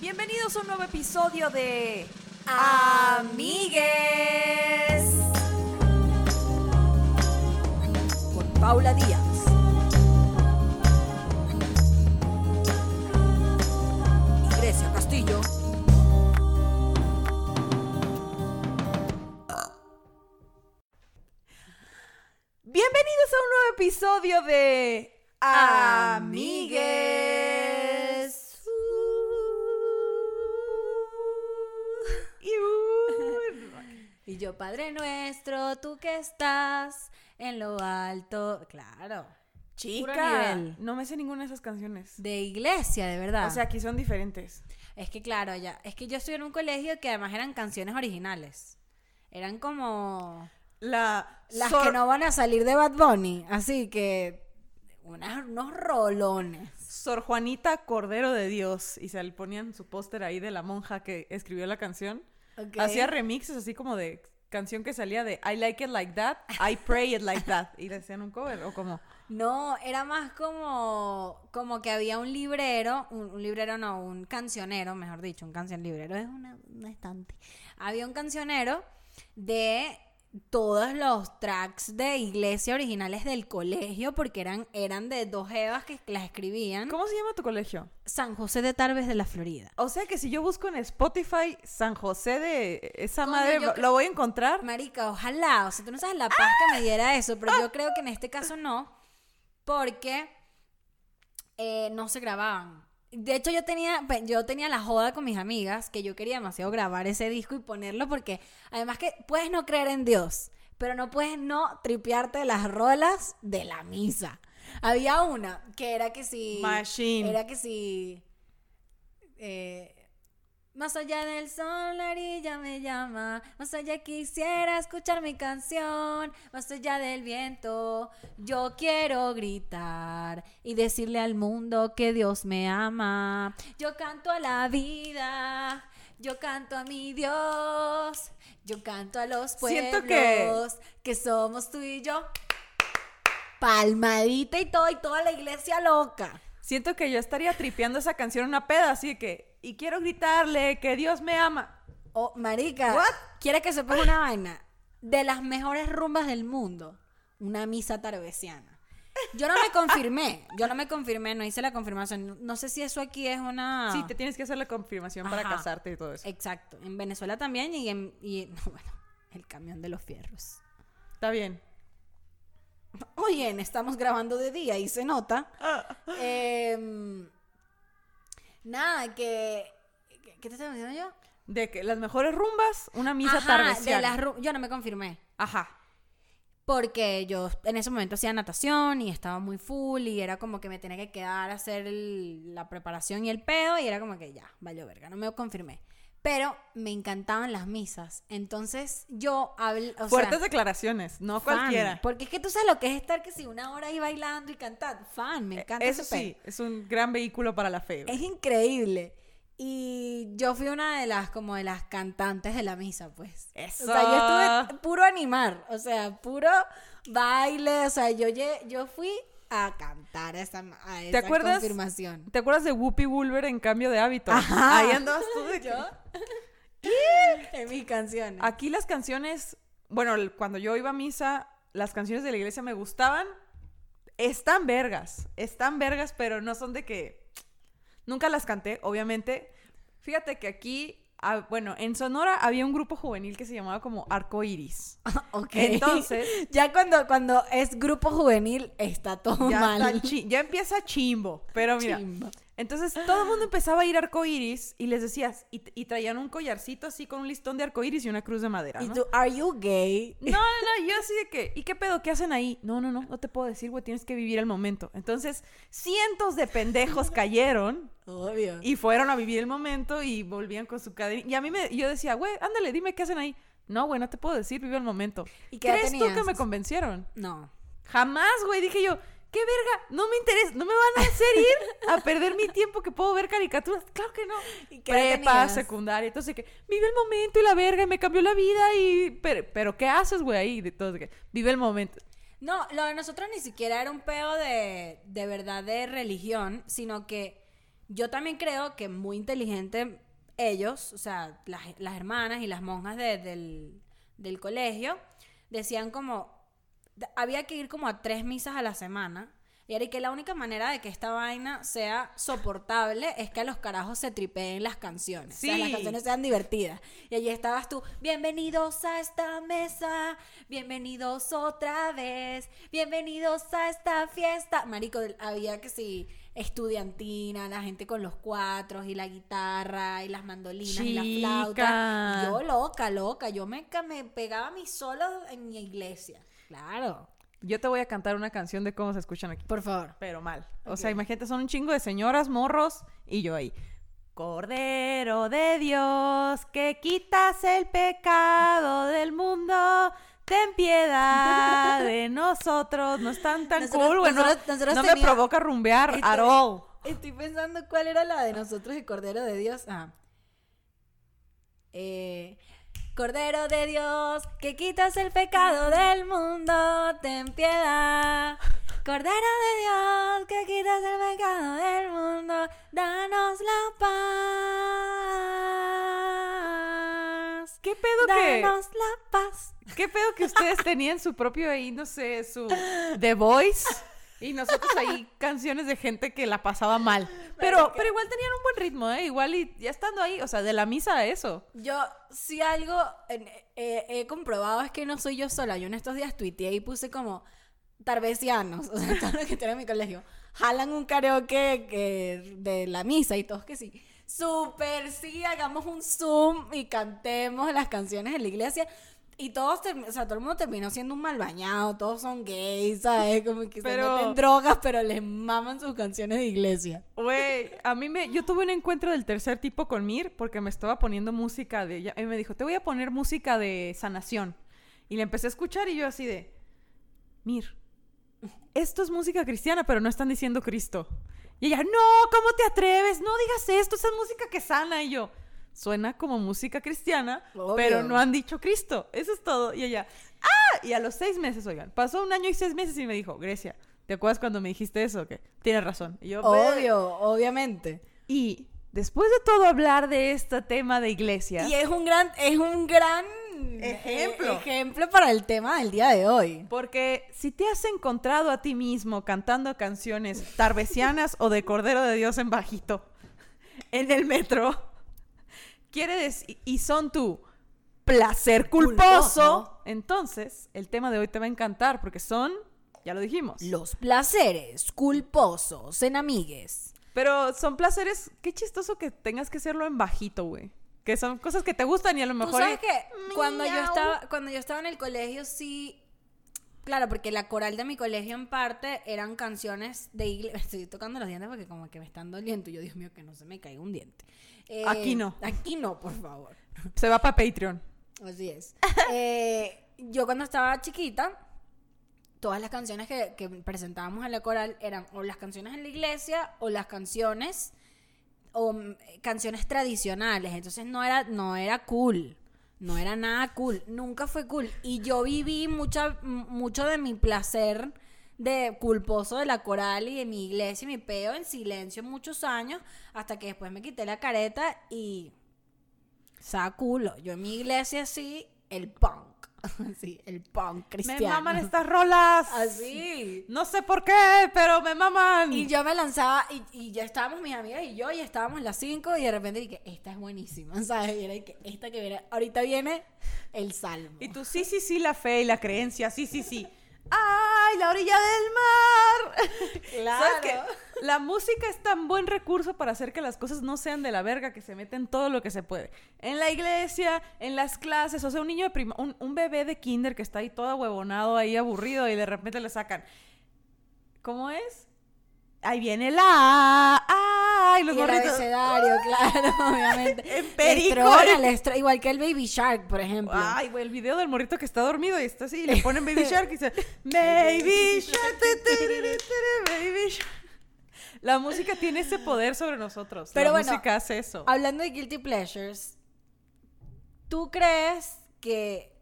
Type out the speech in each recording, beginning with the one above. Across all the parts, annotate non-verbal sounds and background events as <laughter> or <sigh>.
Bienvenidos a un nuevo episodio de Amigues con Paula Díaz. Y Castillo. Bienvenidos a un nuevo episodio de Amigues. Y yo, Padre nuestro, tú que estás en lo alto. Claro. Chica, no me sé ninguna de esas canciones. De iglesia, de verdad. O sea, aquí son diferentes. es que claro, ya. Es que yo estuve en un colegio que además eran canciones originales. Eran como La las que no van a salir de Bad Bunny. Así que unas- unos rolones. Sor Juanita Cordero de Dios. Y se le ponían su póster ahí de la monja que escribió la canción. Hacía remixes así como de canción que salía de I like it like that, I pray it like that. Y le hacían un cover o como... No, era más como, como que había un librero, un, un librero no, un cancionero, mejor dicho, un canción librero es una, un estante. Había un cancionero de todos los tracks de iglesia originales del colegio, porque eran, eran de dos evas que las escribían. ¿Cómo se llama tu colegio? San José de Tarbes de la Florida. O sea que si yo busco en Spotify San José de esa madre, yo ¿lo- cre- ¿lo voy a encontrar? Marica, ojalá, o sea, tú no sabes la paz que me diera eso, pero yo creo que en este caso no, porque eh, no se grababan. De hecho, yo tenía, yo tenía la joda con mis amigas que yo quería demasiado grabar ese disco y ponerlo porque además que puedes no creer en Dios, pero no puedes no tripearte las rolas de la misa. Había una que era que si... Machine. Era que si... eh, más allá del sol, la orilla me llama. Más allá quisiera escuchar mi canción. Más allá del viento, yo quiero gritar y decirle al mundo que Dios me ama. Yo canto a la vida. Yo canto a mi Dios. Yo canto a los pueblos que- que somos tú y yo. Palmadita y todo, y toda la iglesia loca. Siento que yo estaría tripeando esa canción una peda, así que... Y quiero gritarle que Dios me ama. Oh, marica, What? ¿quiere que sepas una vaina? De las mejores rumbas del mundo, una misa tarbesiana. Yo no me <laughs> confirmé, yo no me confirmé, no hice la confirmación. No sé si eso aquí es una... Sí, te tienes que hacer la confirmación para casarte y todo eso. Exacto, en Venezuela también y en... Y, <laughs> no, bueno, el camión de los fierros. Está bien. Oye, estamos grabando de día y se nota. Em, nada, que... ¿Qué te estaba diciendo yo? De que las mejores rumbas, una misa Ajá, de tardesiana. las ru- Yo no me confirmé. Ajá. Porque yo en ese momento hacía natación y estaba muy full y era como que me tenía que quedar a hacer el- la preparación y el pedo y era como que ya, valió verga, no me confirmé. Pero me encantaban las misas. Entonces yo Fuertes sea, declaraciones, no fan, cualquiera. Porque es que tú sabes lo que es estar que si una hora ahí bailando y cantando. Fan, me encanta Eh, Eso sí, es un gran vehículo para la fe. Es increíble. Y yo fui una de las, como de las cantantes de la misa, pues. Eso. O sea, yo estuve puro animar, o sea, puro baile, o sea, yo, yo fui a cantar a esa, a esa acuerdas? confirmación. ¿Te acuerdas de Whoopi Wolver en cambio de hábito? Ajá. Ahí andabas tú de ¿Yo? <laughs> en mis canciones. Aquí las canciones, bueno, cuando yo iba a misa, las canciones de la iglesia me gustaban. Están vergas, están vergas, pero no son de que... Nunca las canté, obviamente. Fíjate que aquí, ah, bueno, en Sonora había un grupo juvenil que se llamaba como Arco Iris. <laughs> ok. Entonces, <laughs> ya cuando, cuando es grupo juvenil está todo ya, mal. está chi- ya empieza chimbo. Pero mira, Chimba. Entonces todo el mundo empezaba a ir a Arco Iris y les decías, y, y traían un collarcito así con un listón de arco iris y una cruz de madera. Y ¿no? tú, ¿are you gay? No, no, no, yo así de que, ¿y qué pedo? ¿Qué hacen ahí? No, no, no, no te puedo decir, güey, tienes que vivir el momento. Entonces, cientos de pendejos <laughs> cayeron Obvio. y fueron a vivir el momento y volvían con su cadena. Y a mí me, yo decía, güey, ándale, dime qué hacen ahí. No, güey, no te puedo decir, vive el momento. ¿Y qué ¿Crees tú que me convencieron? No. Jamás, güey, dije yo, ¿qué verga? No me interesa, no me van a hacer ir a perder mi tiempo que puedo ver caricaturas. Claro que no. ¿Y qué Prepa, tenías? secundaria, entonces que vive el momento y la verga, y me cambió la vida y... Pero, pero ¿qué haces, güey, ahí? De todo, que vive el momento. No, lo de nosotros ni siquiera era un peo de, de verdad de religión, sino que yo también creo que muy inteligente ellos, o sea, las, las hermanas y las monjas de- del, del colegio, decían como, había que ir como a tres misas a la semana. Y era que la única manera de que esta vaina sea soportable es que a los carajos se tripeen las canciones. O sea, las Sí. canciones sean divertidas. Y allí estabas tú, bienvenidos a esta mesa, bienvenidos otra vez, bienvenidos a esta fiesta. Marico, había que sí, estudiantina, la gente con los cuatros y la guitarra y las mandolinas y la flauta. Chica. Y yo loca, loca, yo me, me pegaba mis solos en mi iglesia. Claro. Yo te voy a cantar una canción de cómo se escuchan aquí. Por favor. Pero mal. O sea, imagínate, son un chingo de señoras, morros, y yo ahí. Cordero de Dios, que quitas el pecado del mundo, ten piedad de <laughs> nosotros. No están tan Nosotros- cool, güey. No, me provoca rumbear Este- at all. Estoy pensando cuál era la de nosotros y Cordero de Dios. Ah. Eh, Cordero de Dios, que quitas el pecado del mundo, ten piedad. Cordero de Dios, que quitas el pecado del mundo, danos la paz. ¿Qué pedo que, Danos la paz. qué pedo que ustedes tenían su propio ahí, no sé, su The Voice? Y nosotros ahí <laughs> canciones de gente que la pasaba mal. Pero, pero igual tenían un buen ritmo, ¿eh? Igual y ya estando ahí, o sea, de la misa a eso. Yo, si algo en- eh, he comprobado es que no soy yo sola. Yo en estos días tuiteé y puse como tarbesianos, <laughs> o sea, todos los que tienen en mi colegio, jalan un karaoke que- de la misa y todos que sí. Súper sí, hagamos un Zoom y cantemos las canciones en la iglesia. Y todos, o sea, todo el mundo terminó siendo un mal bañado, todos son gays, ¿sabes? Como que Pero- se meten drogas, pero les maman sus canciones de iglesia. Güey, a mí me... Yo tuve un encuentro del tercer tipo con Mir porque me estaba poniendo música de... ella- Y me dijo, te voy a poner música de sanación. Y le empecé a escuchar y yo así de... Mir, esto es música cristiana, pero no están diciendo Cristo. Y ella, no, ¿cómo te atreves? No digas esto, esa es música que sana. Y yo, suena como música cristiana, Obvio. pero no han dicho Cristo. Eso es todo. Y ella, ah, y a los seis meses, oigan, pasó un año y seis meses y me dijo, Grecia, ¿te acuerdas cuando me dijiste eso? Que tienes razón. Y yo, "Ve". Obvio, obviamente. Y después de todo hablar de este tema de iglesia, Y es un gran, es un gran Ejemplo. eh, ejemplo para el tema del día de hoy. porque si te has encontrado a ti mismo cantando canciones tarbesianas o de Cordero de Dios en bajito en el metro, quiere decir, y son tu placer culposo, entonces el tema de hoy te va a encantar porque son, ya lo dijimos, Los placeres culposos en amigues. pero son placeres, qué chistoso que tengas que hacerlo en bajito, güey. Que son cosas que te gustan y a lo Tú mejor... sabes que cuando yo estaba, cuando yo estaba en el colegio sí, claro, porque la coral de mi colegio en parte eran canciones de iglesia. <laughs> Estoy tocando los dientes porque como que me están doliendo. Yo Dios mío que no se me caiga un diente. Eh, Aquí no. Aquí no, por favor. Se va para Patreon. Así es. <laughs> Eh, yo cuando estaba chiquita, todas las canciones que, que presentábamos en la coral eran o las canciones en la iglesia o las canciones o mm, canciones tradicionales. Entonces no era, no era cool. No era nada cool. Nunca fue cool. Y yo viví mucha, mucho de mi placer de culposo de la coral y de mi iglesia y mi peo en silencio muchos años hasta que después me quité la careta y Sa culo. Yo en mi iglesia sí, el punk. <laughs> Sí, el punk Me cristiano. maman estas rolas. Así. No sé por qué, pero me maman. Y yo me lanzaba y, y ya estábamos mis amigas y yo y estábamos las cinco y de repente dije, esta es buenísima, <laughs> ¿sabes? Y era que esta que viene, ahorita viene el salmo. Y tú, sí, sí, sí, la fe y la creencia, sí, sí, sí. ¡Ay, la orilla del mar! <laughs> Claro. La música es tan buen recurso para hacer que las cosas no sean de la verga, que se meten todo lo que se puede. En la iglesia, en las clases, o sea, un niño de prima, un, un bebé de kinder que está ahí todo huevonado, ahí aburrido, y de repente le sacan. ¿Cómo es? Ahí viene la A. ¡Ay, los Y el <laughs> claro, obviamente. En perico. Igual que el Baby Shark, por ejemplo. Ay, güey, el video del morrito que está dormido y está así, y le <laughs> ponen Baby Shark y dice, Baby Shark, Baby Shark. La música tiene ese poder sobre nosotros. Pero la bueno, música hace eso. Hablando de guilty pleasures, ¿tú crees que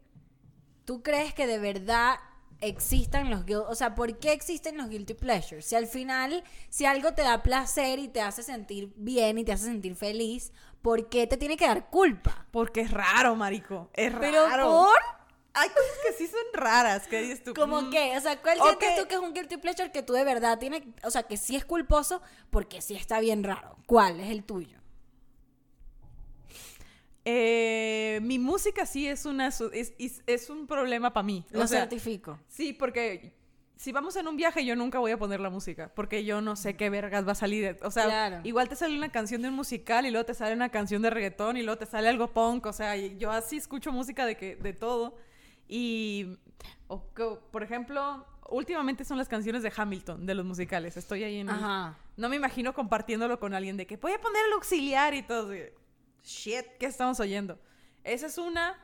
tú crees que de verdad existan los guilt, o sea, ¿por qué existen los guilty pleasures? Si al final, si algo te da placer y te hace sentir bien y te hace sentir feliz, ¿por qué te tiene que dar culpa? Porque es raro, marico. Es Pero raro. por Hay cosas que sí son raras. ¿Qué dices tú? como Mm, que, o sea, ¿cuál ok. sientes tú que es un guilty pleasure que tú de verdad tienes, o sea, que sí es culposo porque sí está bien raro? ¿Cuál es el tuyo? eh, mi música sí es una es, es- es un problema para mí. Lo O sea, certifico. Sí, porque si vamos en un viaje yo nunca voy a poner la música, porque yo no sé qué vergas va a salir. O sea, Claro. igual te sale una canción de un musical y luego te sale una canción de reggaetón y luego te sale algo punk, o sea, yo así escucho música de que de todo. Y o por ejemplo, últimamente son las canciones de Hamilton de los musicales. Estoy ahí en Ajá. no me imagino compartiéndolo con alguien de que voy a poner el auxiliar y todo. así, Shit, ¿qué estamos oyendo? Esa es una.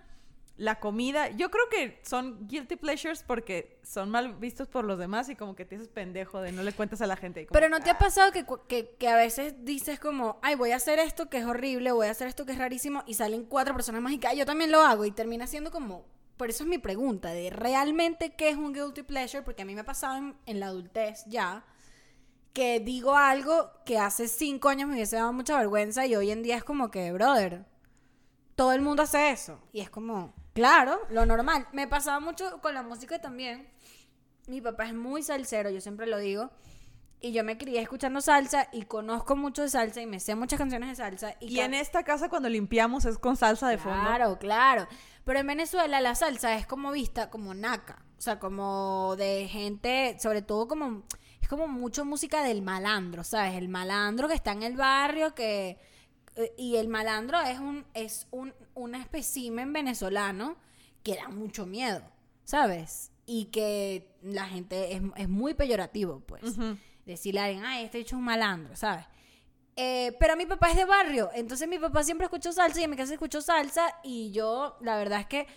La comida, yo creo que son guilty pleasures porque son mal vistos por los demás y como que te haces pendejo de no le cuentas a la gente. y como, Pero ¿no te ha "Ah". pasado que, que a veces dices como, ay, voy a hacer esto que es horrible, voy a hacer esto que es rarísimo, y salen cuatro personas más y que "Ay, yo también lo hago, y termina siendo como, por eso es mi pregunta, de realmente qué es un guilty pleasure, porque a mí me ha pasado en, en la adultez ya, que digo algo que hace cinco años me hubiese dado mucha vergüenza y hoy en día es como que, brother, todo el mundo hace eso. Y es como, claro, lo normal. Me pasaba mucho con la música también. Mi papá es muy salsero, yo siempre lo digo. Y yo me crié escuchando salsa y conozco mucho de salsa y me sé muchas canciones de salsa. Y, en esta casa cuando limpiamos es con salsa de fondo. Claro, claro. Pero en Venezuela la salsa es como vista como naca. O sea, como de gente, sobre todo como... Es como mucho música del malandro, ¿sabes? El malandro que está en el barrio, que... eh, Y el malandro es un, es un, un espécimen venezolano que da mucho miedo, ¿sabes? Y que la gente es, es muy peyorativo, pues. Decirle a alguien, ay, este hecho es un malandro, ¿sabes? Eh, pero mi papá es de barrio, entonces mi papá siempre escuchó salsa y en mi casa escuchó salsa y yo, la verdad es que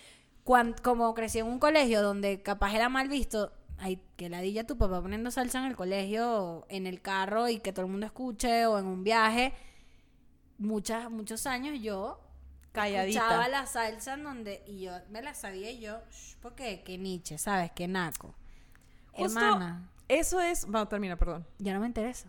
cuan- como crecí en un colegio donde capaz era mal visto, ay, que ladilla tu papá poniendo salsa en el colegio, en el carro y que todo el mundo escuche o en un viaje, muchas, muchos años yo Calladita. escuchaba la salsa en donde, y yo me la sabía y yo, "Shh, porque qué Nietzsche, ¿sabes? Qué naco. Justo Hermana. Eso es. Bueno, termina, perdón. Ya no me interesa.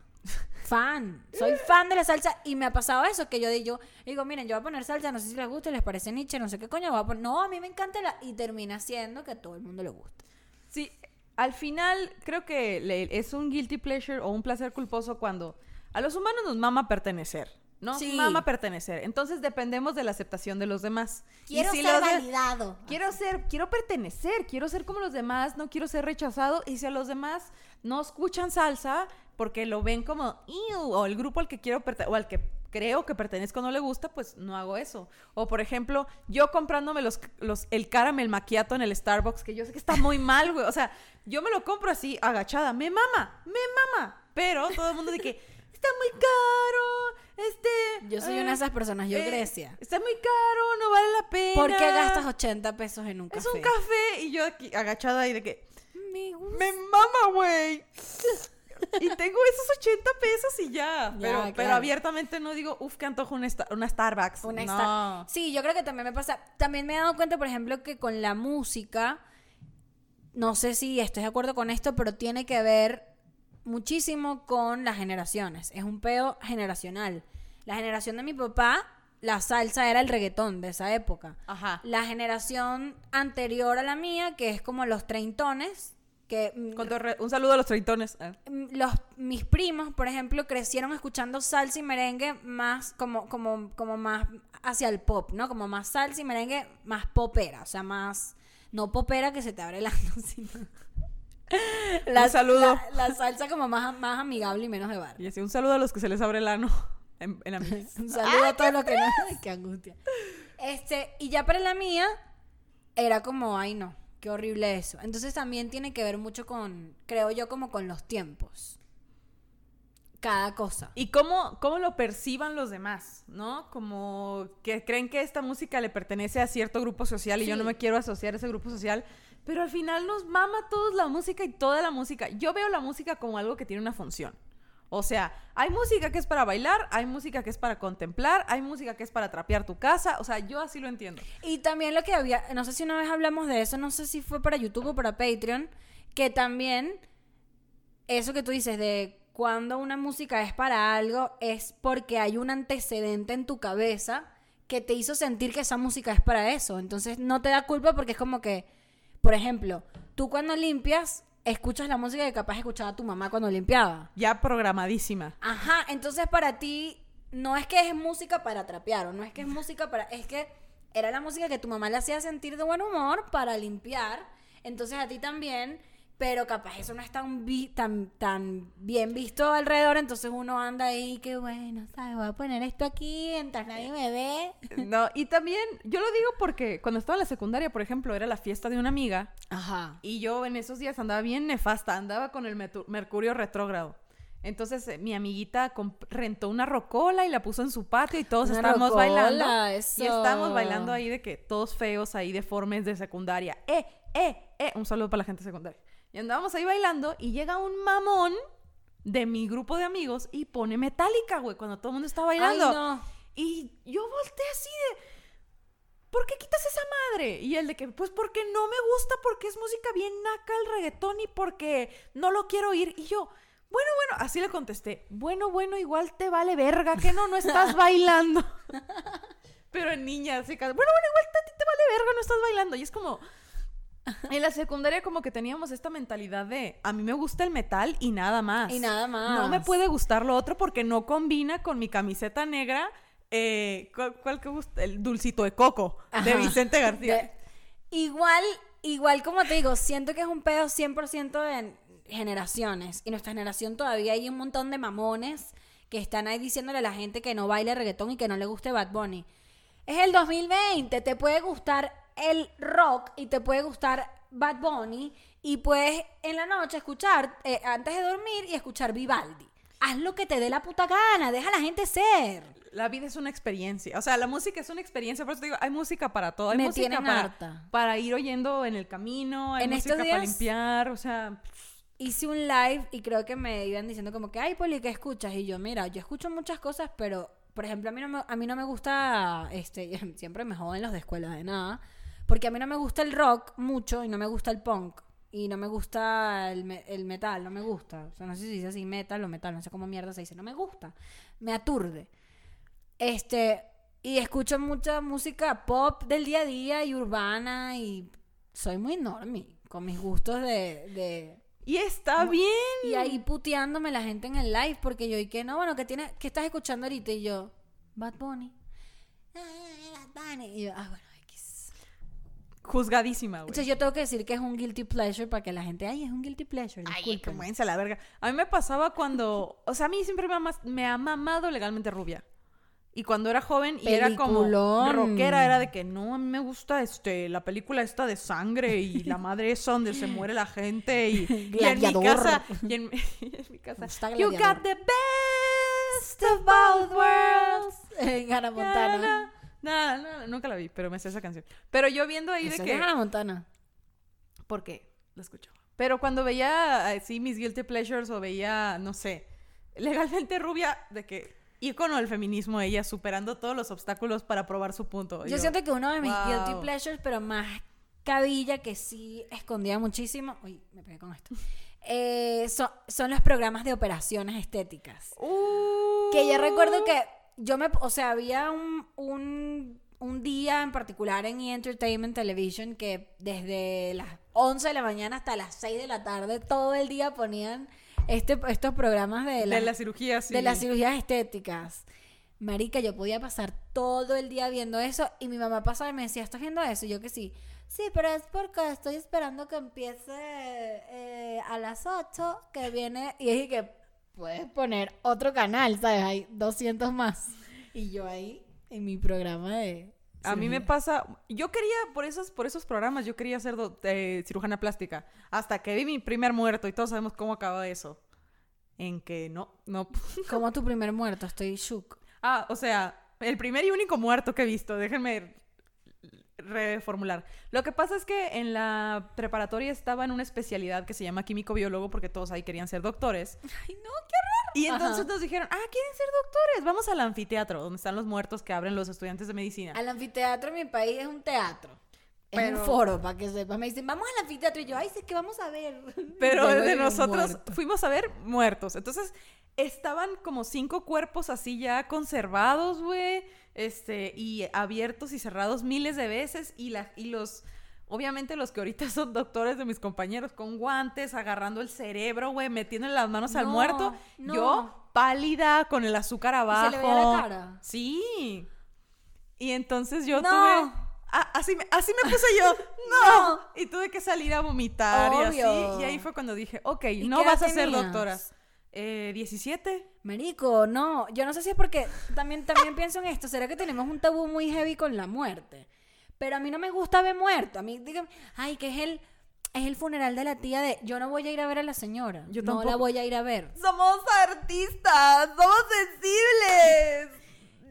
Fan. Soy fan de la salsa y me ha pasado eso que yo digo, digo, miren, yo voy a poner salsa, no sé si les gusta, les parece Nietzsche, no sé qué coño, voy a poner... No, a mí me encanta la... Y termina siendo que a todo el mundo le gusta. Sí, al final creo que le- es un guilty pleasure o un placer culposo cuando a los humanos nos mama pertenecer, ¿no? Sí. Mama pertenecer. Entonces dependemos de la aceptación de los demás. Y Quiero si ser los validado. Quiero ser, quiero pertenecer, quiero ser como los demás, no quiero ser rechazado. Y si a los demás no escuchan salsa porque lo ven como, o el grupo al que quiero perte- o al que creo que pertenezco no le gusta, pues no hago eso. O por ejemplo, yo comprándome los, los, el caramel maquiato en el Starbucks, que yo sé que está muy mal, güey. O sea, yo me lo compro así, agachada, me mama, me mama. Pero todo el mundo dice que está muy caro, este... Yo soy eh, una de esas personas, yo eh, Grecia. Está muy caro, no vale la pena. ¿Por qué gastas 80 pesos en un café? Es un café y yo aquí agachada ahí de que Me gusta. me mama, güey. <laughs> y tengo esos 80 pesos y ya. pero, pero claro. abiertamente no digo, uff, que antojo una, una Starbucks. Una no. Star- Sí, yo creo que también me pasa. También me he dado cuenta, por ejemplo, que con la música, no sé si estoy de acuerdo con esto, pero tiene que ver muchísimo con las generaciones. Es un peo generacional. La generación de mi papá, la salsa era el reggaetón de esa época. Ajá. La generación anterior a la mía, que es como los treintones, que mm, un saludo a los treitones. Ah. Mm, los mis primos, por ejemplo, crecieron escuchando salsa y merengue más como como como más hacia el pop, ¿no? Como más salsa y merengue más popera, o sea, más no popera que se te abre el ano, <laughs> sino Un saludo. La, la salsa como más más amigable y menos de bar. Y así, un saludo a los que se les abre el ano <laughs> en, en. <laughs> Un saludo a todos los que no, Ay, qué angustia. Este, y ya para la mía era como, ay no, qué horrible eso. Entonces también tiene que ver mucho con, creo yo, como con los tiempos. Cada cosa. Y cómo, cómo lo perciban los demás, ¿no? Como que creen que esta música le pertenece a cierto grupo social y yo no me quiero asociar a ese grupo social, pero al final nos mama todos la música y toda la música. Yo veo la música como algo que tiene una función. O sea, hay música que es para bailar, hay música que es para contemplar, hay música que es para trapear tu casa. O sea, yo así lo entiendo. Y también lo que había, no sé si una vez hablamos de eso, no sé si fue para YouTube o para Patreon, que también eso que tú dices de cuando una música es para algo es porque hay un antecedente en tu cabeza que te hizo sentir que esa música es para eso. Entonces no te da culpa porque es como que, por ejemplo, tú cuando limpias escuchas la música que capaz escuchaba tu mamá cuando limpiaba. Ya programadísima. Ajá, entonces para ti no es que es música para trapear o no es que es música para... Es que era la música que tu mamá le hacía sentir de buen humor para limpiar. Entonces a ti también pero capaz eso no es tan, vi- tan, tan bien visto alrededor, entonces uno anda ahí, que bueno, ¿sabes? Voy a poner esto aquí mientras nadie me ve. No, y también, yo lo digo porque cuando estaba en la secundaria, por ejemplo, era la fiesta de una amiga Ajá. y yo en esos días andaba bien nefasta, andaba con el mercurio retrógrado. Entonces eh, mi amiguita rentó una rocola y la puso en su patio y todos Una estábamos rocola, bailando. eso. Y estábamos bailando ahí de que todos feos ahí deformes de secundaria. ¡Eh, eh, eh! Un saludo para la gente secundaria. Y andábamos ahí bailando y llega un mamón de mi grupo de amigos y pone metálica, güey, cuando todo el mundo está bailando. Ay, no. Y yo volteé así de, ¿por qué quitas esa madre? Y él de que, pues porque no me gusta, porque es música bien naca el reggaetón y porque no lo quiero oír. Y yo, bueno, bueno, así le contesté, bueno, bueno, igual te vale verga, que no, no estás <laughs> bailando. Pero en niña, así que, bueno, bueno, igual a ti te vale verga, no estás bailando. Y es como, <laughs> en la secundaria como que teníamos esta mentalidad de, a mí me gusta el metal y nada más. Y nada más. No me puede gustar lo otro porque no combina con mi camiseta negra. Eh, ¿cuál, cuál que gusta? El dulcito de coco de Ajá. Vicente García. De- igual, igual como te digo, siento que es un pedo 100% de generaciones. Y nuestra generación todavía hay un montón de mamones que están ahí diciéndole a la gente que no baile reggaetón y que no le guste Bad Bunny. Es el 2020, te puede gustar el rock y te puede gustar Bad Bunny y puedes en la noche escuchar, eh, antes de dormir, y escuchar Vivaldi. Haz lo que te dé la puta gana, deja a la gente ser. La vida es una experiencia. O sea, la música es una experiencia. Por eso te digo, hay música para todo. Hay Me música tienen para, harta. para ir oyendo en el camino. Hay En música estos para días- limpiar. O sea, hice un live y creo que me iban diciendo como que, ay, Poli, ¿qué escuchas? Y yo, mira, yo escucho muchas cosas, pero, por ejemplo, a mí no me, a mí no me gusta, este, <laughs> siempre me joden los de escuela de nada, porque a mí no me gusta el rock mucho y no me gusta el punk. Y no me gusta el, me- el metal, no me gusta. O sea, no sé si se dice así metal o metal, no sé cómo mierda se dice. No me gusta. Me aturde. Este, y escucho mucha música pop del día a día y urbana y soy muy normie con mis gustos de, de y está bien. y ahí puteándome la gente en el live porque yo y que no, bueno, que tiene que estás escuchando ahorita y yo Bad Bunny. Ah, Bad Bunny. Y yo, ah, bueno. Juzgadísima, güey. Entonces yo tengo que decir que es un guilty pleasure para que la gente, ay, es un guilty pleasure. Ay, disculpen". como a la verga. A mí me pasaba cuando, <laughs> o sea, a mí siempre me ha, mas- me ha mamado legalmente rubia. Y cuando era joven y era como Peliculón. rockera, era de que no, a mí me gusta este la película esta de sangre y la madre esa donde se muere la gente y, y en mi casa, y en, y en mi <laughs> casa. You got the best of both worlds. <laughs> En Hannah Montana. No, no, nunca la vi, pero me sé esa canción. Pero yo viendo ahí de es que Hannah Montana. porque lo escuchaba. Pero cuando veía así mis guilty pleasures o veía, no sé, legalmente rubia, de que ícono del feminismo, ella superando todos los obstáculos para probar su punto. Yo, siento que uno de mis wow. guilty pleasures, pero más cabilla que sí escondía muchísimo. Uy, me pegué con esto. <laughs> Eh, son, son los programas de operaciones estéticas. Uh. Que yo recuerdo que yo me, o sea, había un, un, un día en particular en E! Entertainment Television que desde las 11 de la mañana hasta las 6 de la tarde todo el día ponían este, estos programas de, de las- la cirugía, sí. de las cirugías estéticas. Marica, yo podía pasar todo el día viendo eso y mi mamá pasaba y me decía, ¿estás viendo eso? Y yo que sí. Sí, pero es porque estoy esperando que empiece eh, a las 8 que viene y dije que puedes poner otro canal, ¿sabes? Hay 200 más. Y yo ahí en mi programa de... A mí me pasa, yo quería, por esos, por esos programas, yo quería ser do- eh, cirujana plástica. Hasta que vi mi primer muerto y todos sabemos cómo acaba eso. En que no, no. Como tu primer muerto, estoy shook. Ah, o sea, el primer y único muerto que he visto, déjenme reformular. Lo que pasa es que en la preparatoria estaba en una especialidad que se llama químico biólogo porque todos ahí querían ser doctores. Ay, no, qué horror. Y entonces Ajá. nos dijeron, ah, quieren ser doctores, vamos al anfiteatro, donde están los muertos que abren los estudiantes de medicina. Al anfiteatro en mi país es un teatro. Es Pero- un foro, para que sepas. Me dicen, vamos al anfiteatro. Y yo, ay, sí, que vamos a ver. <laughs> Pero de nosotros muerto. fuimos a ver muertos. Entonces, estaban como cinco cuerpos así ya conservados, güey. Este, y abiertos y cerrados miles de veces. Y, la, y los, obviamente los que ahorita <laughs> son doctores de mis compañeros, con guantes, agarrando el cerebro, güey, metiendo las manos al muerto. no. Yo, pálida, con el azúcar abajo. se le veía la cara? Sí. Y entonces yo No. tuve... Ah, así, me, así me puse yo. <laughs> ¡No! Y tuve que salir a vomitar y así. Y ahí fue cuando dije, ok, ¿Y no vas a ser tenías? doctora. Eh, 17. Marico, no. Yo no sé si es porque también, también pienso en esto. ¿Será que tenemos un tabú muy heavy con la muerte? Pero a mí no me gusta ver muerto. A mí, dígame, ay, que es el, es el funeral de la tía de. Yo no voy a ir a ver a la señora. Yo no la voy a ir a ver. Somos artistas, somos sensibles.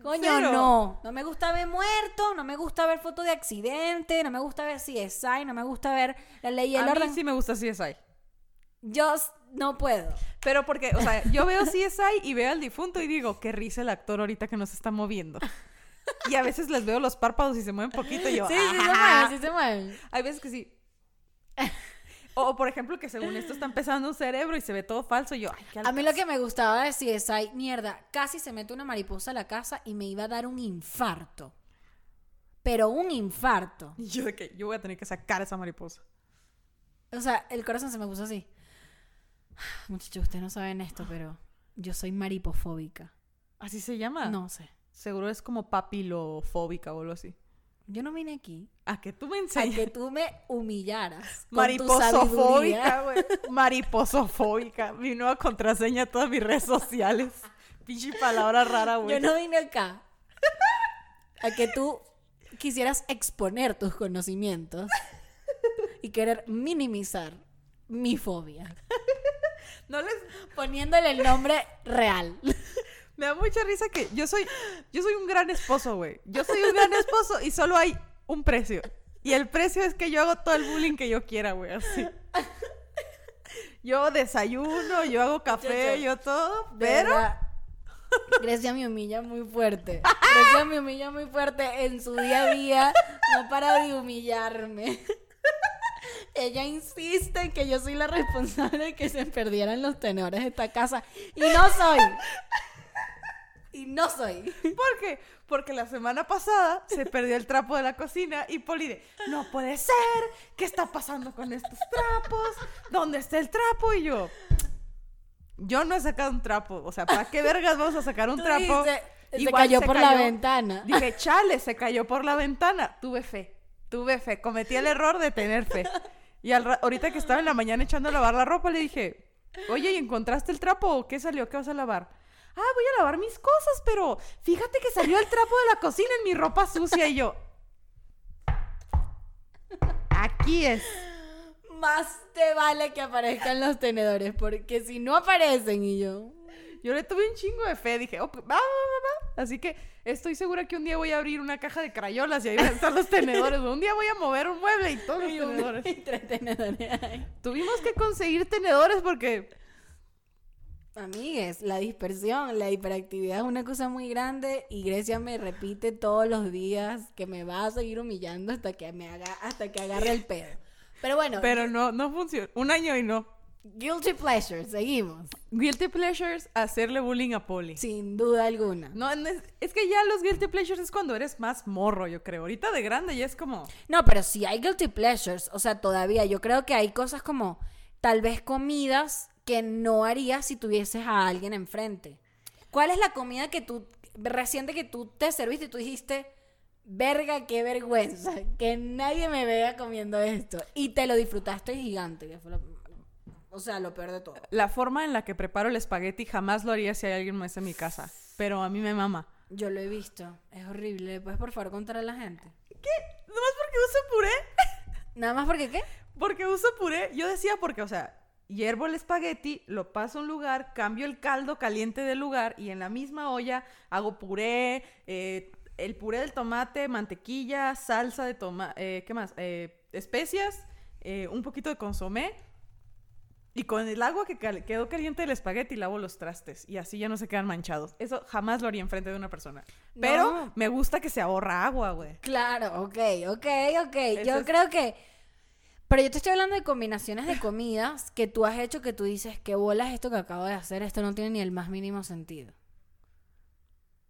Coño, Cero. no. No me gusta ver muertos, no me gusta ver fotos de accidente, no me gusta ver CSI, no me gusta ver la ley y el A orden. mí sí me gusta CSI. Yo no puedo. Pero porque, o sea, yo veo CSI y veo al difunto y digo, qué risa el actor ahorita que nos está moviendo. Y a veces les veo los párpados y se mueven poquito y yo, Sí, sí se mueven, sí se mueven. Hay veces que sí. O, por ejemplo, que según esto está empezando un cerebro y se ve todo falso y yo, ay, qué A mí lo altas". que me gustaba de CSI, mierda, casi se mete una mariposa a la casa y me iba a dar un infarto. Pero un infarto. Y <laughs> yo de que yo voy a tener que sacar esa mariposa. O sea, el corazón se me puso así. <sighs> Muchachos, ustedes no saben esto, pero yo soy maripofóbica. ¿Así se llama? No sé. Seguro es como papilofóbica o algo así. Yo no vine aquí A que tú me a enseñes. que tú me humillaras. Mariposofóbica, güey. Mariposofóbica. Mi nueva contraseña a todas mis redes sociales. <laughs> Pinche palabra rara, güey. Yo no vine acá a que tú quisieras exponer tus conocimientos y querer minimizar mi fobia, No les... poniéndole el nombre real. <laughs> Me da mucha risa que yo soy... Yo soy un gran esposo, güey. Yo soy un gran esposo y solo hay un precio. Y el precio es que yo hago todo el bullying que yo quiera, güey. Así. Yo desayuno, yo hago café, yo todo. Pero... verdad, Grecia me humilla muy fuerte. Grecia me humilla muy fuerte en su día a día. No para de humillarme. Ella insiste en que yo soy la responsable de que se perdieran los tenores de esta casa. Y no soy. Y no soy. ¿Por qué? Porque la semana pasada se perdió el trapo de la cocina y Poli de, no puede ser, ¿qué está pasando con estos trapos? ¿Dónde está el trapo? Y yo, yo no he sacado un trapo, o sea, ¿para qué vergas vamos a sacar un trapo? dijiste, se cayó se por la ventana. Dije, chale, se cayó por la ventana. Tuve fe, tuve fe, cometí el error de tener fe. Y al ahorita que estaba en la mañana echando a lavar la ropa, le dije, oye, ¿y encontraste el trapo qué salió? ¿Qué vas a lavar? Ah, voy a lavar mis cosas, pero fíjate que salió el trapo de la cocina en mi ropa sucia y yo. Aquí es. Más te vale que aparezcan los tenedores, porque si no aparecen y yo. Yo le tuve un chingo de fe, dije, "Oh, va, va, va, va". Así que estoy segura que un día voy a abrir una caja de crayolas y ahí van a estar los <laughs> tenedores. un día voy a mover un mueble y todos los tenedores. <laughs> y tres tenedores. Tuvimos que conseguir tenedores porque Amigues, la dispersión, la hiperactividad es una cosa muy grande y Grecia me repite todos los días que me va a seguir humillando hasta que me haga, hasta que agarre el pedo. Pero bueno, Pero no, no funciona. Un año y no. Guilty pleasure, seguimos, Guilty pleasures, hacerle bullying a Polly. sin duda alguna. No, no es, es que ya los guilty pleasures es cuando eres más morro, yo creo. Ahorita de grande ya es como... No, pero sí hay guilty pleasures, o sea, todavía yo creo que hay cosas como tal vez comidas que no harías si tuvieses a alguien enfrente. ¿Cuál es la comida que tú reciente que tú te serviste y tú dijiste, verga, qué vergüenza, que nadie me vea comiendo esto y te lo disfrutaste gigante, que fue lo- o sea, lo peor de todo. La forma en la que preparo el espagueti jamás lo haría si hay alguien más en mi casa. Pero a mí me mama. Yo lo he visto, es horrible. ¿Le puedes por favor contar a la gente? ¿Qué? ¿Nomás porque uso puré? <laughs> Nada más porque qué? Porque uso puré. Yo decía porque, o sea, hiervo el espagueti, lo paso a un lugar, cambio el caldo caliente del lugar y en la misma olla hago puré, eh, el puré del tomate, mantequilla, salsa de tomate, ¿qué más? Eh, especias, eh, un poquito de consomé. Y con el agua que cal- quedó caliente del espagueti lavo los trastes. Y así ya no se quedan manchados. Eso jamás lo haría enfrente de una persona. Pero me gusta que se ahorra agua, güey. Claro, ok, ok, ok. Eso Yo es- creo que. Pero yo te estoy hablando de combinaciones de comidas que tú has hecho que tú dices, ¿qué bolas esto que acabo de hacer? Esto no tiene ni el más mínimo sentido.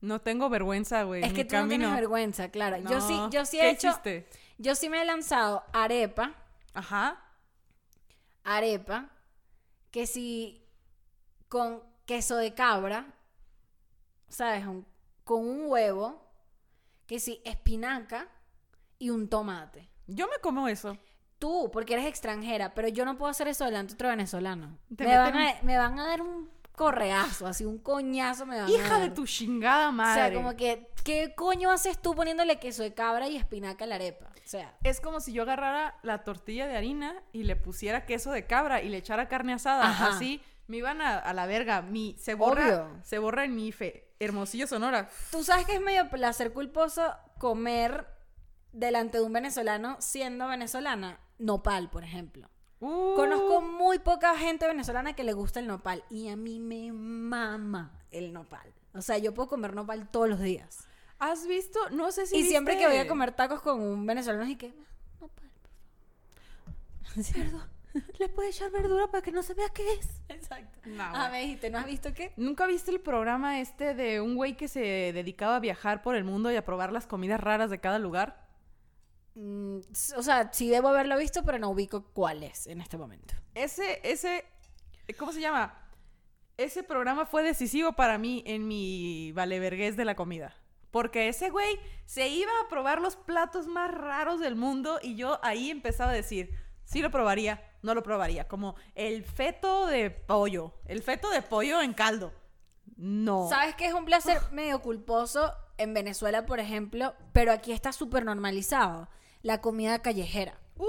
No tengo vergüenza, güey. Es que tú no tienes camino. vergüenza, claro. Yo sí, yo sí ¿Qué he hecho. hiciste? Yo sí me he lanzado arepa, Ajá. arepa, que si con queso de cabra, ¿sabes? Un- con un huevo, que si espinaca y un tomate. Yo me como eso. Tú, porque eres extranjera, pero yo no puedo hacer eso delante de otro venezolano. Me van, a, me van a dar un correazo, así un coñazo me van a Hija de dar. tu chingada O madre. sea, como que, ¿qué coño haces tú poniéndole queso de cabra y espinaca a la arepa? O sea, Es como si yo agarrara la tortilla de harina y le pusiera queso de cabra y le echara carne asada. Ajá. Así me iban a, a la verga. Mi, se borra, Obvio. se borra en mi fe. Hermosillo Sonora. tú sabes que es medio placer culposo comer delante de un venezolano siendo venezolana. Nopal, por ejemplo. Uh, Conozco muy poca gente venezolana que le gusta el nopal y a mí me mama el nopal. O sea, yo puedo comer nopal todos los días. ¿Has visto? No sé si y siempre que voy a comer tacos con un venezolano y que nopal, por favor. <laughs> Le puede echar verdura para que no se vea qué es. Exacto. No, ah, güey. me dijiste, ¿no has visto qué? ¿Nunca viste el programa este de un güey que se dedicaba a viajar por el mundo y a probar las comidas raras de cada lugar? Mm, o sea, sí debo haberlo visto, pero no ubico cuál es en este momento. Ese, ese, ¿cómo se llama? Ese programa fue decisivo para mí en mi valevergués de la comida. Porque ese güey se iba a probar los platos más raros del mundo y yo ahí empezaba a decir, sí lo probaría, no lo probaría. Como el feto de pollo, el feto de pollo en caldo. No. ¿Sabes qué es un placer medio culposo en Venezuela, por ejemplo? Pero aquí está súper normalizado. La comida callejera. Uh,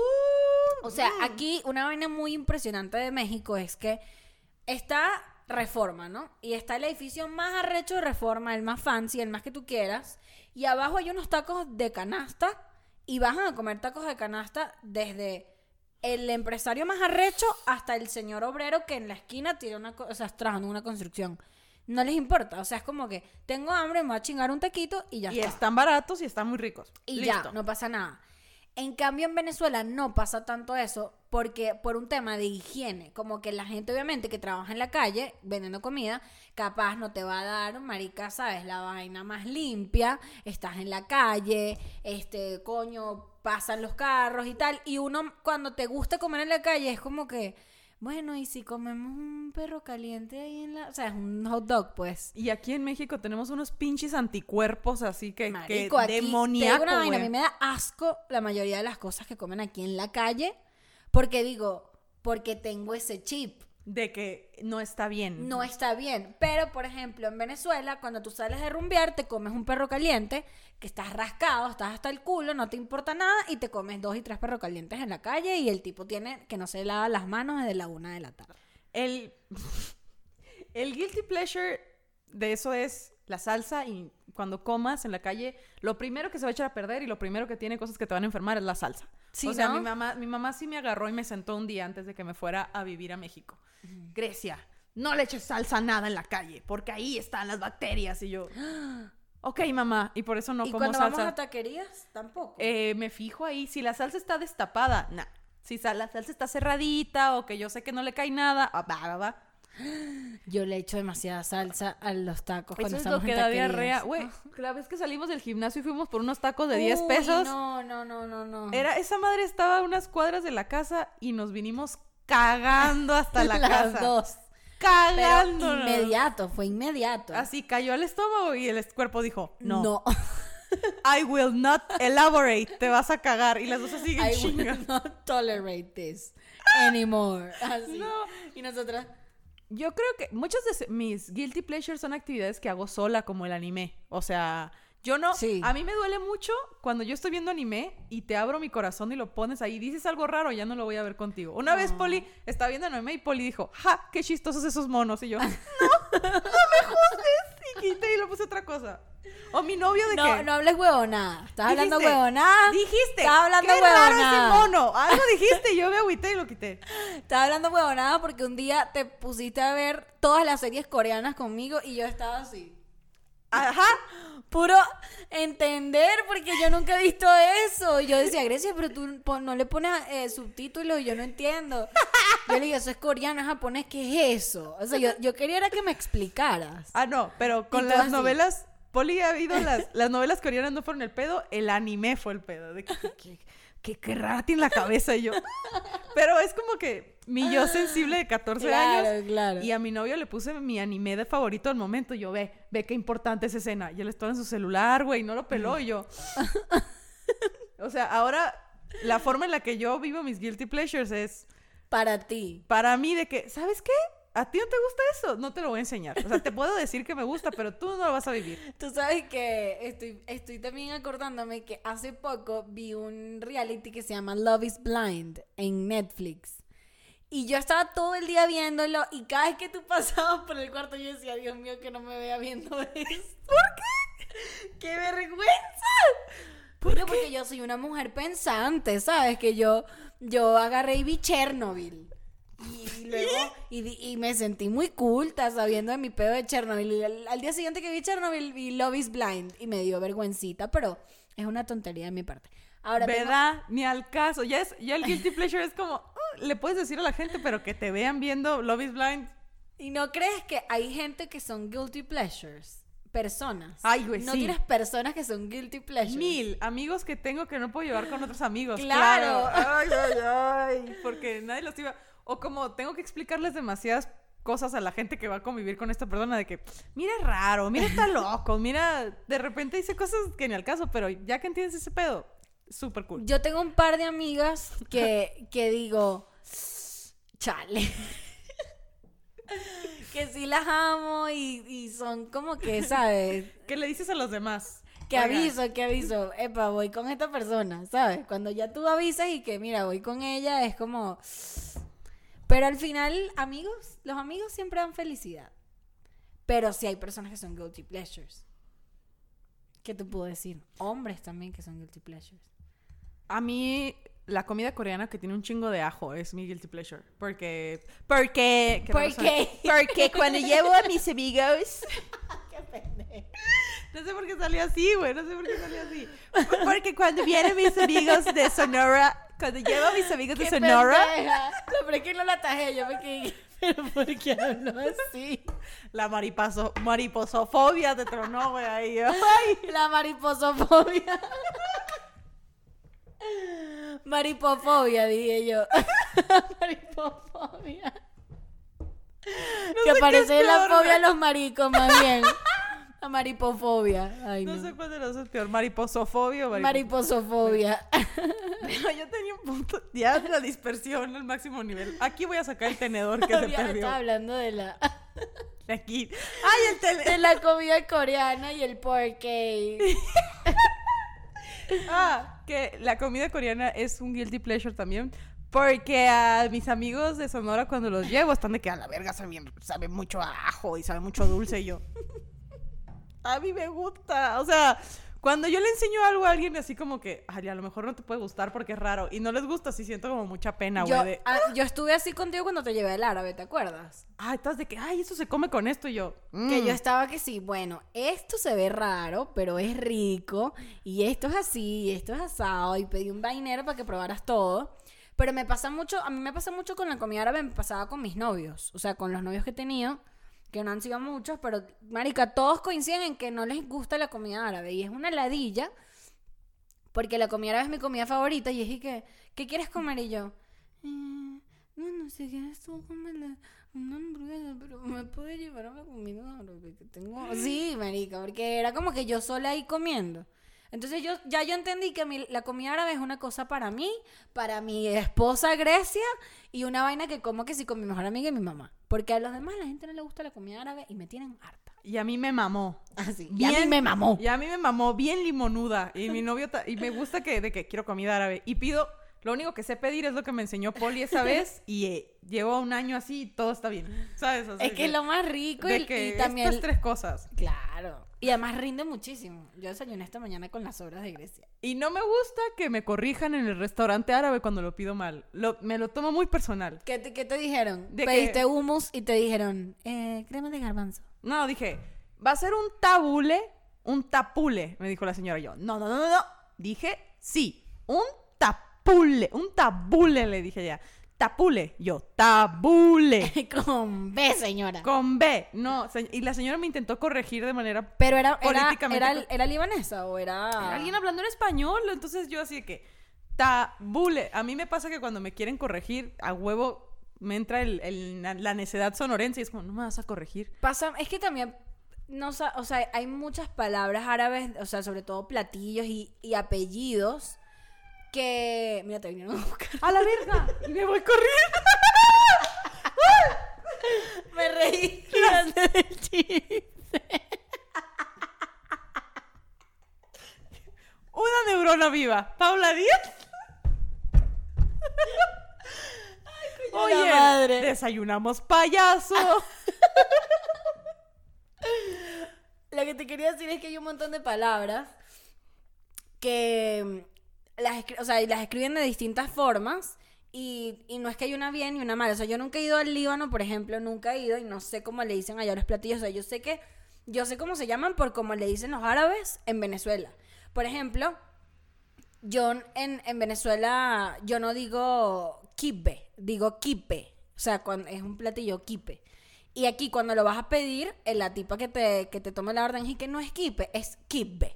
O sea, aquí una vaina muy impresionante de México es que está Reforma, ¿no? Y está el edificio más arrecho de Reforma, el más fancy, el más que tú quieras. Y abajo hay unos tacos de canasta y bajan a comer tacos de canasta desde el empresario más arrecho hasta el señor obrero que en la esquina tiene una, o sea, trabajando una construcción. No les importa, o sea, es como que tengo hambre, me voy a chingar un taquito y ya y está. están baratos y están muy ricos. Y Listo. ya, no pasa nada. En cambio, en Venezuela no pasa tanto eso porque por un tema de higiene, como que la gente obviamente que trabaja en la calle vendiendo comida, capaz no te va a dar, marica, sabes, la vaina más limpia, estás en la calle, este, coño, pasan los carros y tal, y uno cuando te gusta comer en la calle es como que, bueno, y si comemos un perro caliente ahí en la, o sea, es un hot dog, pues. Y aquí en México tenemos unos pinches anticuerpos así que, Marico, que aquí te digo demoníaco, una vaina, a mí me da asco la mayoría de las cosas que comen aquí en la calle, porque digo, porque tengo ese chip. De que no está bien. No está bien. Pero, por ejemplo, en Venezuela, cuando tú sales de rumbear, te comes un perro caliente, que estás rascado, estás hasta el culo, no te importa nada, y te comes dos y tres perros calientes en la calle, y el tipo tiene que no se lava las manos desde la una de la tarde. El, <laughs> el guilty pleasure de eso es la salsa y cuando comas en la calle, lo primero que se va a echar a perder y lo primero que tiene cosas que te van a enfermar es la salsa. Sí, o sea, ¿no? mi mamá, mi mamá sí me agarró y me sentó un día antes de que me fuera a vivir a México. Grecia, no le eches salsa a nada en la calle, porque ahí están las bacterias. Y yo, <gasps> <gasps> <gasps> ok, mamá, y por eso no y como cuando salsa. vamos a taquerías, tampoco. Eh, me fijo ahí, si la salsa está destapada, nah. Si la salsa está cerradita o que yo sé que no le cae nada, ah, va, va, va. <gasps> Yo le echo demasiada salsa a los tacos Eso cuando es lo estamos que en da taquerías. diarrea. <laughs> Güey, la vez que salimos del gimnasio y fuimos por unos tacos de 10 Uy, pesos. No, no, no, no, no. Era, esa madre estaba a unas cuadras de la casa y nos vinimos cagando hasta <laughs> la Las casa. dos. Cagando. Inmediato, fue inmediato. Así cayó al estómago y el cuerpo dijo, no, No. <laughs> I will not elaborate, te vas a cagar. Y las dos así <laughs> en I chinga. will <laughs> not tolerate this anymore. Así. No. Y nosotras. Yo creo que muchas de mis guilty pleasures son actividades que hago sola, como el anime. O sea, yo no. Sí. A mí me duele mucho cuando yo estoy viendo anime y te abro mi corazón y lo pones ahí. Dices algo raro, ya no lo voy a ver contigo. Una vez Ah. Poli estaba viendo anime y Poli dijo, ¡ja! ¡Qué chistosos esos monos! Y yo, <laughs> ¡no! ¡No me juzgues! quité y le puse otra cosa. O mi novio de No, que... no hables huevonada. ¿Estás hablando huevonada? Dijiste. Estás hablando qué raro ese huevonada. mono. Algo dijiste y yo me agüité y lo quité. Estaba hablando huevonada porque un día te pusiste a ver todas las series coreanas conmigo y yo estaba así. Ajá. Puro entender porque yo nunca he visto eso. Y yo decía, Grecia, pero tú no le pones eh, subtítulos y yo no entiendo. Yo le digo, eso es coreano, es japonés, ¿qué es eso? O sea, yo, yo quería era que me explicaras. Ah, no, pero con las así. novelas... Poli ha habido <laughs> las, las novelas coreanas no fueron el pedo, el anime fue el pedo. De que, que, que, que rara tiene la cabeza y yo. Pero es como que mi yo sensible de 14 Claro, años. claro. Y a mi novio le puse mi anime de favorito del momento. Yo, ve, ve qué importante es esa escena. Y él estaba en su celular, güey, no lo peló. Y yo. <laughs> O sea, ahora la forma en la que yo vivo mis guilty pleasures es Para ti. para mí de que, ¿sabes qué? ¿A ti no te gusta eso? No te lo voy a enseñar. O sea, te puedo decir que me gusta, pero tú no lo vas a vivir. Tú sabes que estoy, estoy también acordándome que hace poco vi un reality que se llama Love is Blind en Netflix. Y yo estaba todo el día viéndolo y cada vez que tú pasabas por el cuarto yo decía, Dios mío, que no me vea viendo esto. ¿Por qué? <laughs> ¡Qué vergüenza! Bueno, porque yo soy una mujer pensante, ¿sabes? Que yo, yo agarré y vi Chernobyl. Y luego, y, y me sentí muy culta sabiendo de mi pedo de Chernobyl. Y al, al día siguiente que vi Chernobyl, vi Love is Blind. Y me dio vergüencita, pero es una tontería de mi parte. Ahora tengo- ¿Verdad? Ni al caso. Ya, es, ya el guilty pleasure es como, le puedes decir a la gente, pero que te vean viendo Love is Blind. ¿Y no crees que hay gente que son guilty pleasures? Personas. Ay, güey, No sí. tienes personas que son guilty pleasures. Mil amigos que tengo que no puedo llevar con otros amigos. Claro. Ay, ay, ay. <laughs> Porque nadie los iba. O como tengo que explicarles demasiadas cosas a la gente que va a convivir con esta persona de que, mira, es raro, mira, está <laughs> loco, mira, de repente dice cosas que ni al caso, pero ya que entiendes ese pedo, súper cool. Yo tengo un par de amigas que, <laughs> que digo, chale. <laughs> que sí las amo y, y son como que, ¿sabes? <laughs> ¿Qué le dices a los demás? Que aviso, que aviso. Epa, voy con esta persona, ¿sabes? Cuando ya tú avisas y que, mira, voy con ella, es como... Pero al final, amigos, los amigos siempre dan felicidad. Pero sí hay personas que son guilty pleasures. ¿Qué te puedo decir? Hombres también que son guilty pleasures. A mí, la comida coreana que tiene un chingo de ajo es mi guilty pleasure. Porque. Porque. qué ¿Por raro suena. qué? Porque <laughs> cuando llevo a mis amigos. <laughs> Qué pendejo. No sé por qué salió así, güey. No sé por qué salió así. Porque cuando vienen mis amigos de Sonora. Cuando llevo a mis amigos de Qué Sonora. pendeja. <laughs> No, pero es que no la tajé, yo me quedé. Pero ¿por qué habló así? La maripaso, mariposofobia te tronó, güey, ahí. Ay. La mariposofobia. Maripofobia, dije yo. <laughs> Maripofobia. que parece la fobia a los maricos, más bien. <laughs> La maripofobia. Ay, no. No sé cuál de los es peor, mariposofobia o mariposofobia. <laughs> Mariposofobia. Pero yo tenía un punto. Ya la dispersión al máximo nivel. Aquí voy a sacar el tenedor que se perdió. Estaba hablando de la, De aquí. ¡Ay, el de tele! la comida coreana y el porqué. Ah, que la comida coreana es un guilty pleasure también. Porque a mis amigos de Sonora cuando los llevo están de que a la verga sabe, bien- sabe mucho a ajo y sabe mucho dulce y yo. <laughs> A mí me gusta. O sea, cuando yo le enseño algo a alguien así como que, ay, a lo mejor no te puede gustar porque es raro y no les gusta, sí siento como mucha pena, güey. Yo, de, ah, yo estuve así contigo cuando te llevé al árabe, ¿te acuerdas? ay, estás de que, ay, eso se come con esto y yo. Que "Mm". yo estaba que sí, bueno, esto se ve raro, pero es rico, y esto es así, y esto es asado, y pedí un vainero para que probaras todo. Pero me pasa mucho, a mí me pasa mucho con la comida árabe, me pasaba con mis novios, o sea, con los novios que he tenido, que no han sido muchos, pero, marica, todos coinciden en que no les gusta la comida árabe, y es una ladilla, porque la comida árabe es mi comida favorita, y es y que, ¿qué quieres comer? Y yo, "Eh, no, no sé, ¿quieres tú comer la- una hamburguesa? Pero me puede llevar a la comida árabe que tengo. Sí, marica, porque era como que yo sola ahí comiendo. Entonces yo ya yo entendí que mi- la comida árabe es una cosa para mí, para mi esposa Grecia y una vaina que como que sí con mi mejor amiga y mi mamá. Porque a los demás la gente no le gusta la comida árabe y me tienen harta. Y a mí me mamó. Así. Y a mí me mamó. Y a mí me mamó bien limonuda. Y mi novio, y me gusta que, de que quiero comida árabe. Y pido Lo único que sé pedir es lo que me enseñó Poli esa vez <laughs> y eh, llevo un año así y todo está bien. ¿Sabes? Es que es lo más rico de y, que y también... estas tres cosas. Claro. Y además rinde muchísimo. Yo desayuné esta mañana con las obras de Grecia. Y no me gusta que me corrijan en el restaurante árabe cuando lo pido mal. Lo- me lo tomo muy personal. ¿Qué te, qué te dijeron? De Pediste que- hummus y te dijeron, eh, crema de garbanzo. No, dije, va a ser un tabule, un tapule, me dijo la señora. Yo, no, no, no, no, no. Dije, sí, un tapule, un tabule, le dije ya. Tapule, yo, tabule. <laughs> con B, señora. Con B, no. se- Y la señora me intentó corregir de manera. Pero era, era, Políticamente era, era libanesa o era... Alguien hablando en español, entonces yo así de que. Tabule. A mí me pasa que cuando me quieren corregir, a huevo me entra el, el- la necedad sonorense y es como, no me vas a corregir. Pasa, es que también, no, sa- o sea, hay muchas palabras árabes, o sea, sobre todo platillos y, y apellidos que... Mira, te vinieron a buscar. ¡A la verga! Y me voy corriendo. <laughs> Me reí grande del chiste. Una neurona viva. Paula Díaz. la madre. desayunamos payaso. Lo que te quería decir es que hay un montón de palabras que las, o sea, las escriben de distintas formas y, y no es que hay una bien y una mala. O sea, yo nunca he ido al Líbano, por ejemplo, nunca he ido y no sé cómo le dicen allá los platillos. O sea, yo sé que, yo sé cómo se llaman por cómo le dicen los árabes en Venezuela. Por ejemplo, yo en, en Venezuela, yo no digo kibe, digo kipe. O sea, cuando es un platillo kipe. Y aquí cuando lo vas a pedir, eh, la tipa que te, que te tome la orden y que no es kipe, es kibe.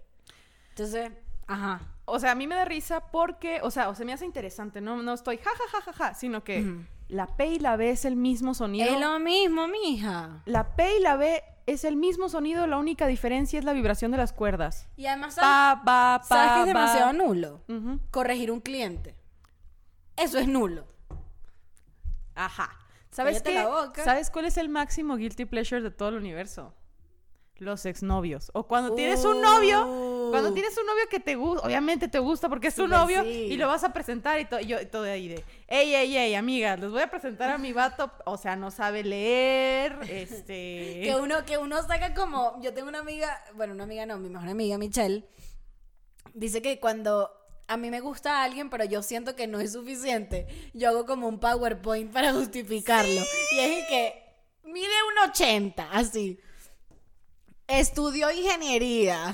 Entonces, ajá. O sea, a mí me da risa porque, o sea, o se me hace interesante, no, no estoy ja, ja, ja, ja, ja, sino que la P y la B es el mismo sonido. Es lo mismo, mija. La P y la B es el mismo sonido, la única diferencia es la vibración de las cuerdas. Y además, ¿sabes, Pa, pa, pa, ¿sabes que es demasiado nulo? Corregir un cliente. Eso es nulo. Ajá. ¿Sabes qué? la boca. ¿Sabes cuál es el máximo guilty pleasure de todo el universo? Los exnovios. O cuando tienes un novio, cuando Uh. tienes un novio que te gusta, obviamente te gusta porque es tu novio sí. y lo vas a presentar y, to- y yo y todo ahí de, ey, ey, ey, amigas, les voy a presentar a mi vato, o sea, no sabe leer, <laughs> este... Que uno, que uno saca como. Yo tengo una amiga, bueno, una amiga no, mi mejor amiga, Michelle, dice que cuando a mí me gusta a alguien, pero yo siento que no es suficiente, yo hago como un PowerPoint para justificarlo. Y es que mide un 80, así. Estudió ingeniería.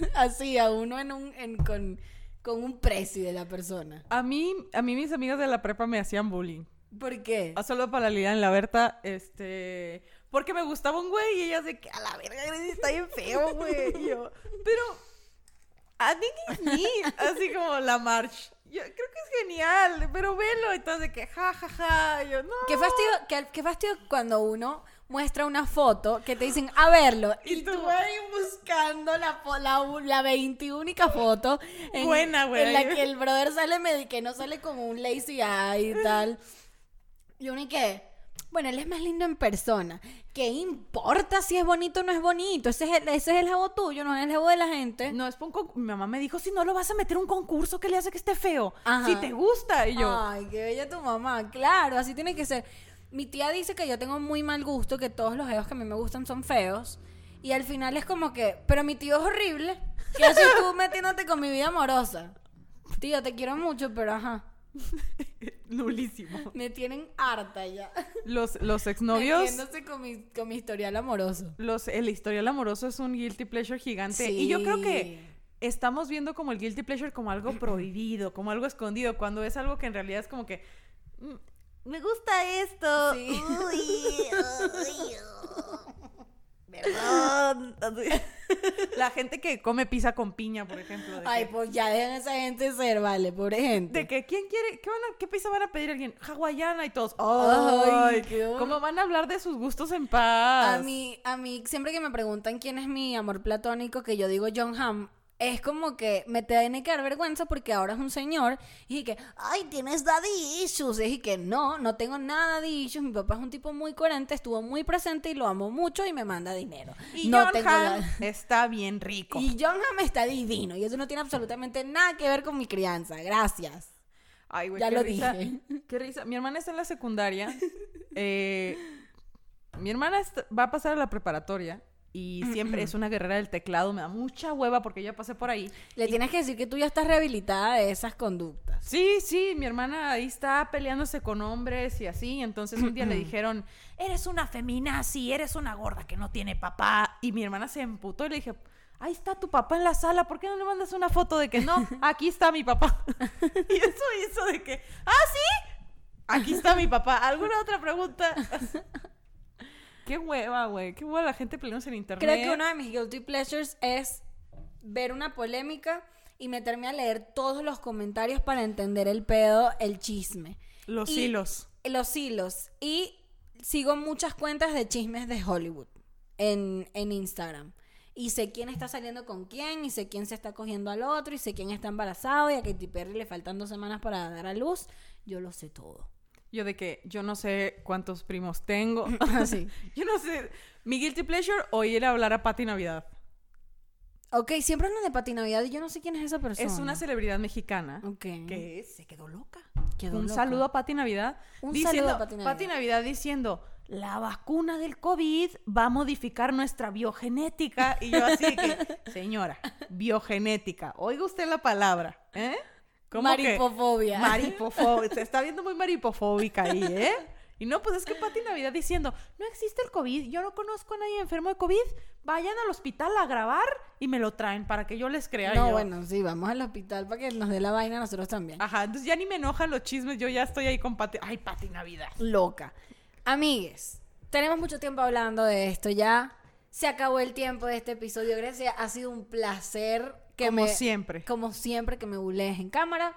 <laughs> Así, a uno en un, en- con, con un precio de la persona. A mí, a mí mis amigas de la prepa me hacían bullying. ¿Por qué? A solo para la liga en la Berta, este... Porque me gustaba un güey y ellas de que a la verga está bien feo, güey. <laughs> Y yo, pero... It's neat. Así como la march. Yo creo que es genial, pero velo. Entonces de que ja, ja, ja. Y yo, no. Qué fastidio, qué, qué fastidio cuando uno muestra una foto que te dicen a verlo y, Y tú tú- ahí buscando la, la, la 21 foto en, Buena, güey. en la que el brother sale medio que no sale como un lazy eye y tal. Y uno y que, bueno, él es más lindo en persona. ¿Qué importa si es bonito o no es bonito? Ese es el, ese es el jabo tuyo, no es el jabo de la gente. No, es por un Mi mamá me dijo, si no lo vas a meter a un concurso que le hace que esté feo. Ajá. Si te gusta. Y yo, Ay, qué bella tu mamá. Claro, así tiene que ser. Mi tía dice que yo tengo muy mal gusto, que todos los geos que a mí me gustan son feos. Y al final es como que, pero mi tío es horrible. ¿Qué haces tú <laughs> metiéndote con mi vida amorosa? Tío, te quiero mucho, pero ajá. <laughs> nulísimo. Me tienen harta ya. Los, los exnovios... Metiéndose con mi, con mi historial amoroso. Los, el historial amoroso es un guilty pleasure gigante. Y yo creo que estamos viendo como el guilty pleasure como algo prohibido, como algo escondido, cuando es algo que en realidad es como que "Mm, me gusta esto. Sí. Uy, uy, Perdón. <laughs> La gente que come pizza con piña, por ejemplo. De, Ay, que, pues ya dejan a esa gente ser, vale, pobre gente. de que, ¿quién quiere? ¿Qué, van a- ¿Qué pizza van a pedir alguien? Hawaiana y todos. Ay, Ay, qué ¿Cómo van a hablar de sus gustos en paz? A mí, a mí, siempre que me preguntan quién es mi amor platónico, que yo digo John Hamm, es como que me tiene que dar vergüenza porque ahora es un señor y que, ay, tienes daddy issues. Y que no, no tengo nada de issues. Mi papá es un tipo muy coherente, estuvo muy presente y lo amo mucho y me manda dinero. Y no John tengo <laughs> está bien rico. Y John Hamm está divino y eso no tiene absolutamente nada que ver con mi crianza. Gracias. Ay, güey, Ya qué lo risa. dije. <laughs> Qué risa. Mi hermana está en la secundaria. eh, mi hermana va a pasar a la preparatoria y siempre es una guerrera del teclado. Me da mucha hueva porque ya pasé por ahí. Le tienes que decir que tú ya estás rehabilitada de esas conductas. Sí, sí, mi hermana ahí está peleándose con hombres y así. Entonces un día le dijeron, eres una feminazi, eres una gorda que no tiene papá. Y mi hermana se emputó y le dije, ahí está tu papá en la sala, ¿por qué no le mandas una foto de que no? <laughs> Aquí está mi papá. <laughs> y eso hizo de que, ah, sí, aquí está mi papá. ¿Alguna otra pregunta? <laughs> qué hueva, güey, qué hueva la gente peleándose en internet. Creo que uno de mis guilty pleasures es ver una polémica y meterme a leer todos los comentarios para entender el pedo, el chisme. Los Y- hilos. Los hilos. Y sigo muchas cuentas de chismes de Hollywood en, en Instagram. Y sé quién está saliendo con quién, y sé quién se está cogiendo al otro, y sé quién está embarazado, y a Katy Perry le faltan dos semanas para dar a luz. Yo lo sé todo. Yo de que yo no sé cuántos primos tengo. <laughs> Así. <laughs> Yo no sé. Mi guilty pleasure o ir a hablar a Pati Navidad. Ok, siempre hablan de Pati Navidad y yo no sé quién es esa persona. Es una celebridad mexicana Ok. que se quedó loca. Quedó Un loca. saludo a Pati Navidad. Un diciendo, saludo a Pati Navidad. Pati Navidad diciendo, la vacuna del COVID va a modificar nuestra biogenética. Y yo así que, <laughs> señora, biogenética. Oiga usted la palabra, ¿eh? ¿Cómo que- Maripofobia. Maripofóbica. <laughs> Se está viendo muy maripofóbica ahí, ¿eh? Y no, pues es que Pati Navidad diciendo, no existe el COVID, yo no conozco a nadie enfermo de COVID, vayan al hospital a grabar y me lo traen para que yo les crea. No, yo. bueno, sí, vamos al hospital para que nos dé la vaina a nosotros también. Ajá, entonces ya ni me enojan los chismes, yo ya estoy ahí con Pati. Ay, Pati Navidad. Loca. Amigues, tenemos mucho tiempo hablando de esto ya. Se acabó el tiempo de este episodio. Grecia, ha sido un placer que Como me- siempre. Como siempre que me bulees en cámara.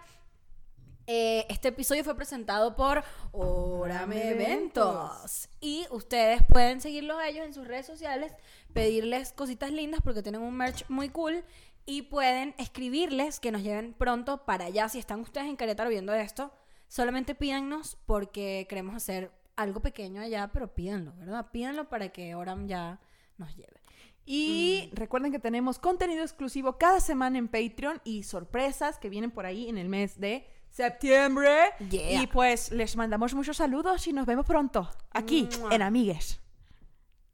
Eh, este episodio fue presentado por Orame Eventos. Y ustedes pueden seguirlos a ellos en sus redes sociales, pedirles cositas lindas porque tienen un merch muy cool. Y pueden escribirles que nos lleven pronto para allá. Si están ustedes en Querétaro viendo esto, solamente pídanos porque queremos hacer algo pequeño allá, pero pídanlo, ¿verdad? Pídanlo para que Oram ya nos lleve. Y recuerden que tenemos contenido exclusivo cada semana en Patreon y sorpresas que vienen por ahí en el mes de septiembre. Yeah. Y pues les mandamos muchos saludos y nos vemos pronto aquí Mua. en Amigues.